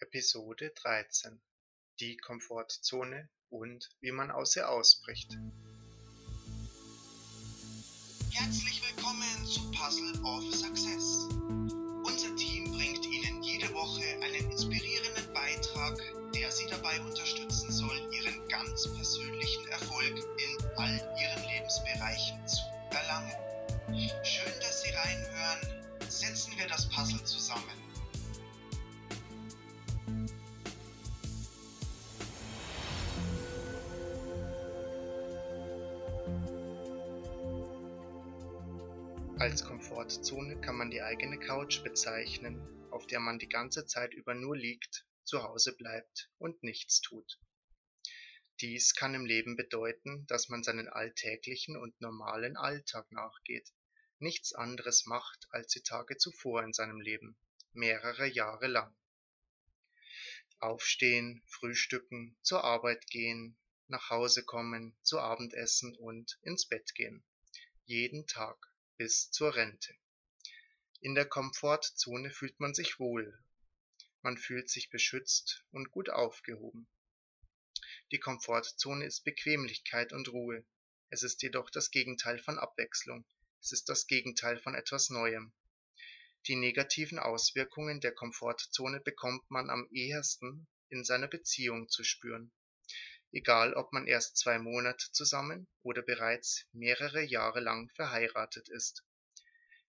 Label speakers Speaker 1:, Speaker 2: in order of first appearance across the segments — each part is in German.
Speaker 1: Episode 13 Die Komfortzone und wie man aus ihr ausbricht.
Speaker 2: Herzlich willkommen zu Puzzle of Success. Unser Team bringt Ihnen jede Woche einen inspirierenden Beitrag, der Sie dabei unterstützen soll, Ihren ganz persönlichen Erfolg in all Ihren Lebensbereichen zu erlangen. Schön, dass Sie reinhören. Setzen wir das Puzzle
Speaker 1: Als Komfortzone kann man die eigene Couch bezeichnen, auf der man die ganze Zeit über nur liegt, zu Hause bleibt und nichts tut. Dies kann im Leben bedeuten, dass man seinen alltäglichen und normalen Alltag nachgeht, nichts anderes macht als die Tage zuvor in seinem Leben, mehrere Jahre lang. Aufstehen, frühstücken, zur Arbeit gehen, nach Hause kommen, zu Abendessen und ins Bett gehen. Jeden Tag bis zur Rente. In der Komfortzone fühlt man sich wohl. Man fühlt sich beschützt und gut aufgehoben. Die Komfortzone ist Bequemlichkeit und Ruhe. Es ist jedoch das Gegenteil von Abwechslung. Es ist das Gegenteil von etwas Neuem. Die negativen Auswirkungen der Komfortzone bekommt man am ehesten in seiner Beziehung zu spüren. Egal, ob man erst zwei Monate zusammen oder bereits mehrere Jahre lang verheiratet ist.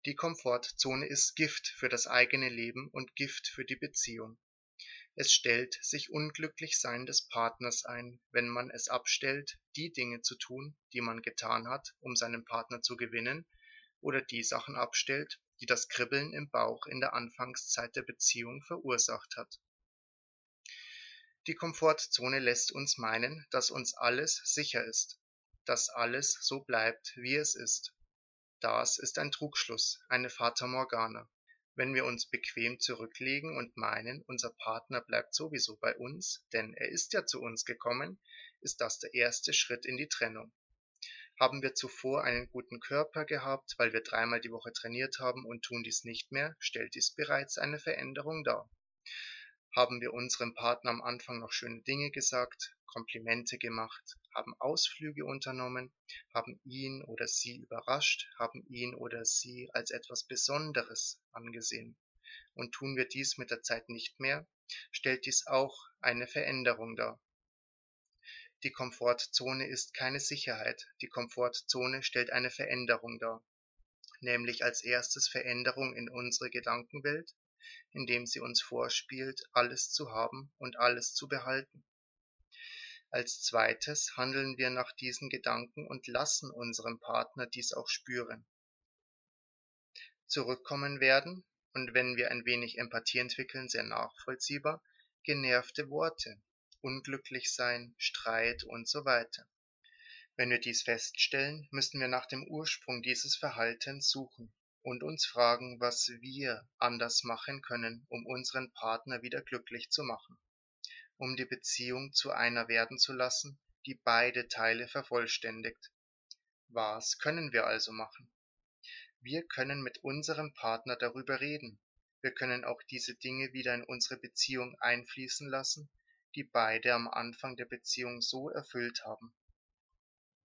Speaker 1: Die Komfortzone ist Gift für das eigene Leben und Gift für die Beziehung. Es stellt sich Unglücklichsein des Partners ein, wenn man es abstellt, die Dinge zu tun, die man getan hat, um seinen Partner zu gewinnen, oder die Sachen abstellt, die das Kribbeln im Bauch in der Anfangszeit der Beziehung verursacht hat. Die Komfortzone lässt uns meinen, dass uns alles sicher ist, dass alles so bleibt, wie es ist. Das ist ein Trugschluss, eine Fata Morgana. Wenn wir uns bequem zurücklegen und meinen, unser Partner bleibt sowieso bei uns, denn er ist ja zu uns gekommen, ist das der erste Schritt in die Trennung. Haben wir zuvor einen guten Körper gehabt, weil wir dreimal die Woche trainiert haben und tun dies nicht mehr, stellt dies bereits eine Veränderung dar. Haben wir unserem Partner am Anfang noch schöne Dinge gesagt, Komplimente gemacht, haben Ausflüge unternommen, haben ihn oder sie überrascht, haben ihn oder sie als etwas Besonderes angesehen. Und tun wir dies mit der Zeit nicht mehr, stellt dies auch eine Veränderung dar. Die Komfortzone ist keine Sicherheit, die Komfortzone stellt eine Veränderung dar, nämlich als erstes Veränderung in unsere Gedankenwelt, indem sie uns vorspielt, alles zu haben und alles zu behalten. Als zweites handeln wir nach diesen Gedanken und lassen unserem Partner dies auch spüren. Zurückkommen werden, und wenn wir ein wenig Empathie entwickeln, sehr nachvollziehbar, genervte Worte, unglücklich sein, Streit und so weiter. Wenn wir dies feststellen, müssen wir nach dem Ursprung dieses Verhaltens suchen und uns fragen, was wir anders machen können, um unseren Partner wieder glücklich zu machen, um die Beziehung zu einer werden zu lassen, die beide Teile vervollständigt. Was können wir also machen? Wir können mit unserem Partner darüber reden. Wir können auch diese Dinge wieder in unsere Beziehung einfließen lassen, die beide am Anfang der Beziehung so erfüllt haben.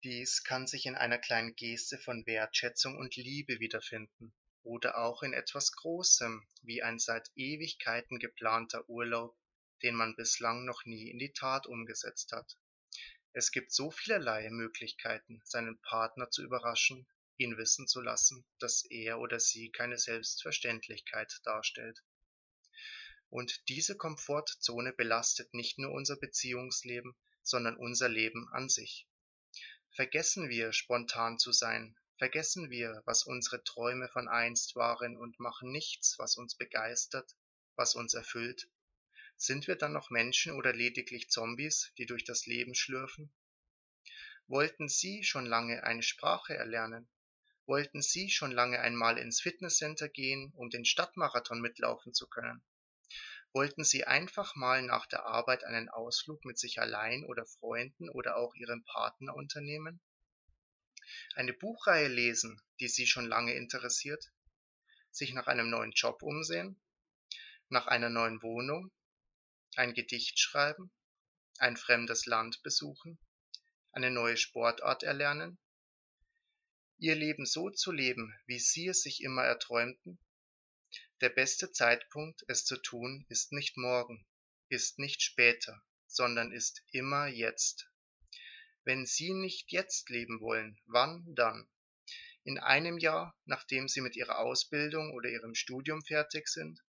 Speaker 1: Dies kann sich in einer kleinen Geste von Wertschätzung und Liebe wiederfinden oder auch in etwas Großem, wie ein seit Ewigkeiten geplanter Urlaub, den man bislang noch nie in die Tat umgesetzt hat. Es gibt so vielerlei Möglichkeiten, seinen Partner zu überraschen, ihn wissen zu lassen, dass er oder sie keine Selbstverständlichkeit darstellt. Und diese Komfortzone belastet nicht nur unser Beziehungsleben, sondern unser Leben an sich. Vergessen wir, spontan zu sein, vergessen wir, was unsere Träume von einst waren und machen nichts, was uns begeistert, was uns erfüllt? Sind wir dann noch Menschen oder lediglich Zombies, die durch das Leben schlürfen? Wollten Sie schon lange eine Sprache erlernen? Wollten Sie schon lange einmal ins Fitnesscenter gehen, um den Stadtmarathon mitlaufen zu können? Wollten Sie einfach mal nach der Arbeit einen Ausflug mit sich allein oder Freunden oder auch Ihrem Partner unternehmen? Eine Buchreihe lesen, die Sie schon lange interessiert? Sich nach einem neuen Job umsehen? Nach einer neuen Wohnung? ein Gedicht schreiben, ein fremdes Land besuchen, eine neue Sportart erlernen, ihr Leben so zu leben, wie sie es sich immer erträumten? Der beste Zeitpunkt, es zu tun, ist nicht morgen, ist nicht später, sondern ist immer jetzt. Wenn Sie nicht jetzt leben wollen, wann dann? In einem Jahr, nachdem Sie mit Ihrer Ausbildung oder Ihrem Studium fertig sind?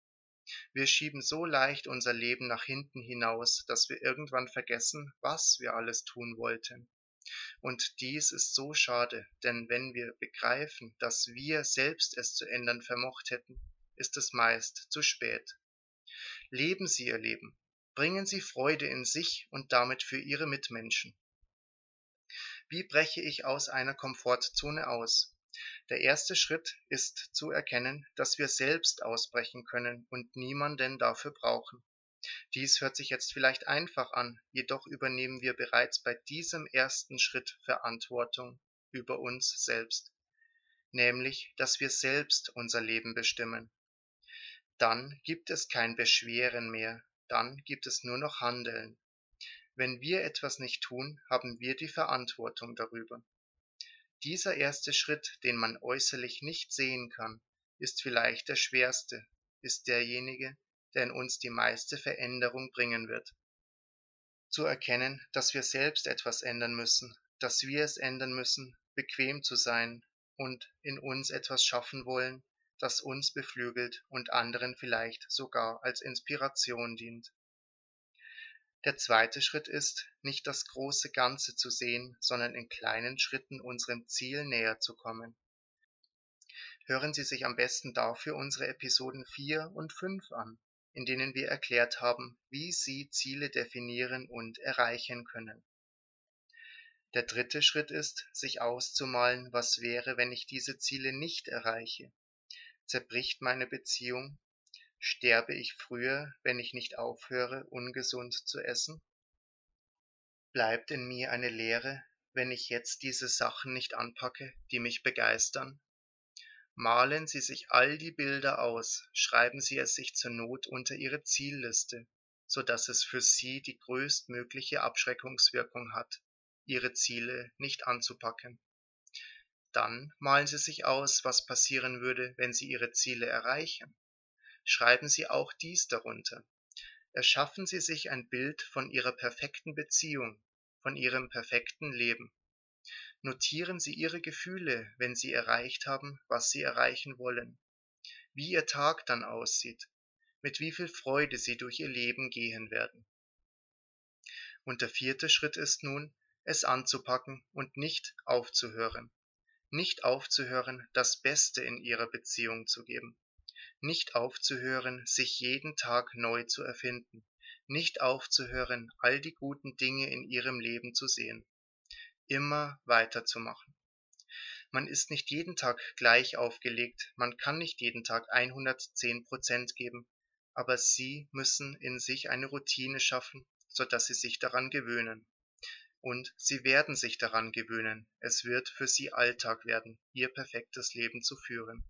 Speaker 1: Wir schieben so leicht unser Leben nach hinten hinaus, dass wir irgendwann vergessen, was wir alles tun wollten. Und dies ist so schade, denn wenn wir begreifen, dass wir selbst es zu ändern vermocht hätten, ist es meist zu spät. Leben Sie Ihr Leben, bringen Sie Freude in sich und damit für Ihre Mitmenschen. Wie breche ich aus einer Komfortzone aus? Der erste Schritt ist zu erkennen, dass wir selbst ausbrechen können und niemanden dafür brauchen. Dies hört sich jetzt vielleicht einfach an, jedoch übernehmen wir bereits bei diesem ersten Schritt Verantwortung über uns selbst, nämlich dass wir selbst unser Leben bestimmen. Dann gibt es kein Beschweren mehr, dann gibt es nur noch Handeln. Wenn wir etwas nicht tun, haben wir die Verantwortung darüber. Dieser erste Schritt, den man äußerlich nicht sehen kann, ist vielleicht der schwerste, ist derjenige, der in uns die meiste Veränderung bringen wird. Zu erkennen, dass wir selbst etwas ändern müssen, dass wir es ändern müssen, bequem zu sein und in uns etwas schaffen wollen, das uns beflügelt und anderen vielleicht sogar als Inspiration dient. Der zweite Schritt ist, nicht das große Ganze zu sehen, sondern in kleinen Schritten unserem Ziel näher zu kommen. Hören Sie sich am besten dafür unsere Episoden 4 und 5 an, in denen wir erklärt haben, wie Sie Ziele definieren und erreichen können. Der dritte Schritt ist, sich auszumalen, was wäre, wenn ich diese Ziele nicht erreiche. Zerbricht meine Beziehung, Sterbe ich früher, wenn ich nicht aufhöre, ungesund zu essen? Bleibt in mir eine Leere, wenn ich jetzt diese Sachen nicht anpacke, die mich begeistern? Malen Sie sich all die Bilder aus, schreiben Sie es sich zur Not unter Ihre Zielliste, so dass es für Sie die größtmögliche Abschreckungswirkung hat, Ihre Ziele nicht anzupacken. Dann malen Sie sich aus, was passieren würde, wenn Sie Ihre Ziele erreichen schreiben Sie auch dies darunter. Erschaffen Sie sich ein Bild von Ihrer perfekten Beziehung, von Ihrem perfekten Leben. Notieren Sie Ihre Gefühle, wenn Sie erreicht haben, was Sie erreichen wollen. Wie Ihr Tag dann aussieht, mit wie viel Freude Sie durch Ihr Leben gehen werden. Und der vierte Schritt ist nun, es anzupacken und nicht aufzuhören. Nicht aufzuhören, das Beste in Ihrer Beziehung zu geben. Nicht aufzuhören, sich jeden Tag neu zu erfinden, nicht aufzuhören, all die guten Dinge in ihrem Leben zu sehen, immer weiterzumachen. Man ist nicht jeden Tag gleich aufgelegt, man kann nicht jeden Tag 110 Prozent geben, aber Sie müssen in sich eine Routine schaffen, so dass Sie sich daran gewöhnen. Und Sie werden sich daran gewöhnen, es wird für Sie Alltag werden, Ihr perfektes Leben zu führen.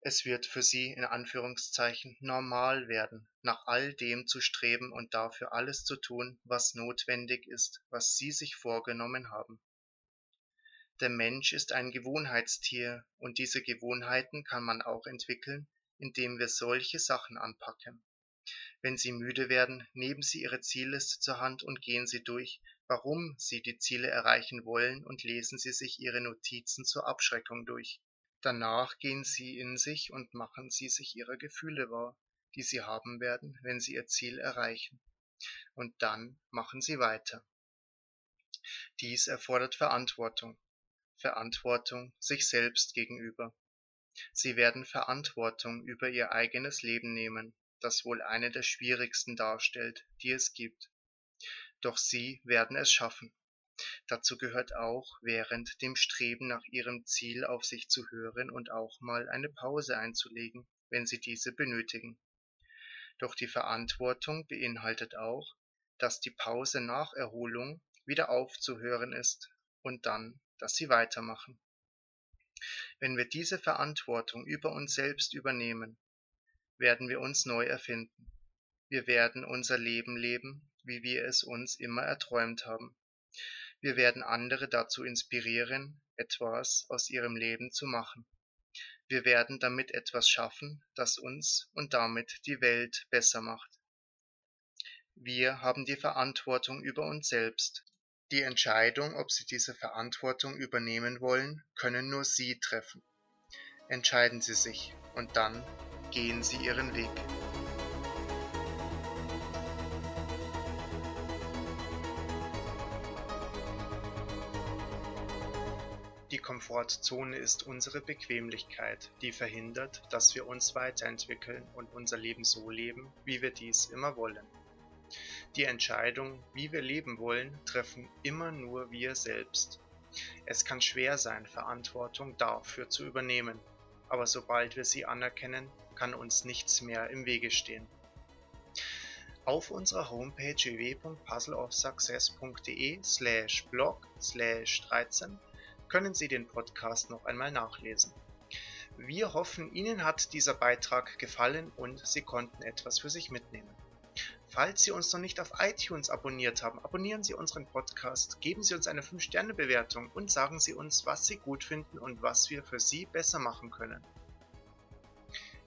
Speaker 1: Es wird für sie in Anführungszeichen normal werden, nach all dem zu streben und dafür alles zu tun, was notwendig ist, was sie sich vorgenommen haben. Der Mensch ist ein Gewohnheitstier, und diese Gewohnheiten kann man auch entwickeln, indem wir solche Sachen anpacken. Wenn Sie müde werden, nehmen Sie Ihre Zielliste zur Hand und gehen Sie durch, warum Sie die Ziele erreichen wollen und lesen Sie sich Ihre Notizen zur Abschreckung durch. Danach gehen sie in sich und machen sie sich ihrer Gefühle wahr, die sie haben werden, wenn sie ihr Ziel erreichen. Und dann machen sie weiter. Dies erfordert Verantwortung. Verantwortung sich selbst gegenüber. Sie werden Verantwortung über ihr eigenes Leben nehmen, das wohl eine der schwierigsten darstellt, die es gibt. Doch sie werden es schaffen. Dazu gehört auch, während dem Streben nach ihrem Ziel auf sich zu hören und auch mal eine Pause einzulegen, wenn sie diese benötigen. Doch die Verantwortung beinhaltet auch, dass die Pause nach Erholung wieder aufzuhören ist und dann, dass sie weitermachen. Wenn wir diese Verantwortung über uns selbst übernehmen, werden wir uns neu erfinden. Wir werden unser Leben leben, wie wir es uns immer erträumt haben. Wir werden andere dazu inspirieren, etwas aus ihrem Leben zu machen. Wir werden damit etwas schaffen, das uns und damit die Welt besser macht. Wir haben die Verantwortung über uns selbst. Die Entscheidung, ob Sie diese Verantwortung übernehmen wollen, können nur Sie treffen. Entscheiden Sie sich und dann gehen Sie Ihren Weg. Die Komfortzone ist unsere Bequemlichkeit, die verhindert, dass wir uns weiterentwickeln und unser Leben so leben, wie wir dies immer wollen. Die Entscheidung, wie wir leben wollen, treffen immer nur wir selbst. Es kann schwer sein, Verantwortung dafür zu übernehmen, aber sobald wir sie anerkennen, kann uns nichts mehr im Wege stehen. Auf unserer Homepage www.puzzleofsuccess.de slash blog slash 13 können Sie den Podcast noch einmal nachlesen. Wir hoffen, Ihnen hat dieser Beitrag gefallen und Sie konnten etwas für sich mitnehmen. Falls Sie uns noch nicht auf iTunes abonniert haben, abonnieren Sie unseren Podcast, geben Sie uns eine 5-Sterne-Bewertung und sagen Sie uns, was Sie gut finden und was wir für Sie besser machen können.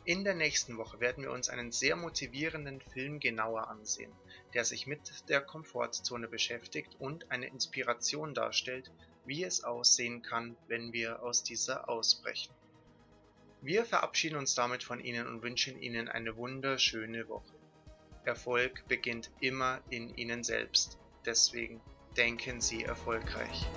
Speaker 1: In der nächsten Woche werden wir uns einen sehr motivierenden Film genauer ansehen, der sich mit der Komfortzone beschäftigt und eine Inspiration darstellt, wie es aussehen kann, wenn wir aus dieser ausbrechen. Wir verabschieden uns damit von Ihnen und wünschen Ihnen eine wunderschöne Woche. Erfolg beginnt immer in Ihnen selbst. Deswegen denken Sie erfolgreich.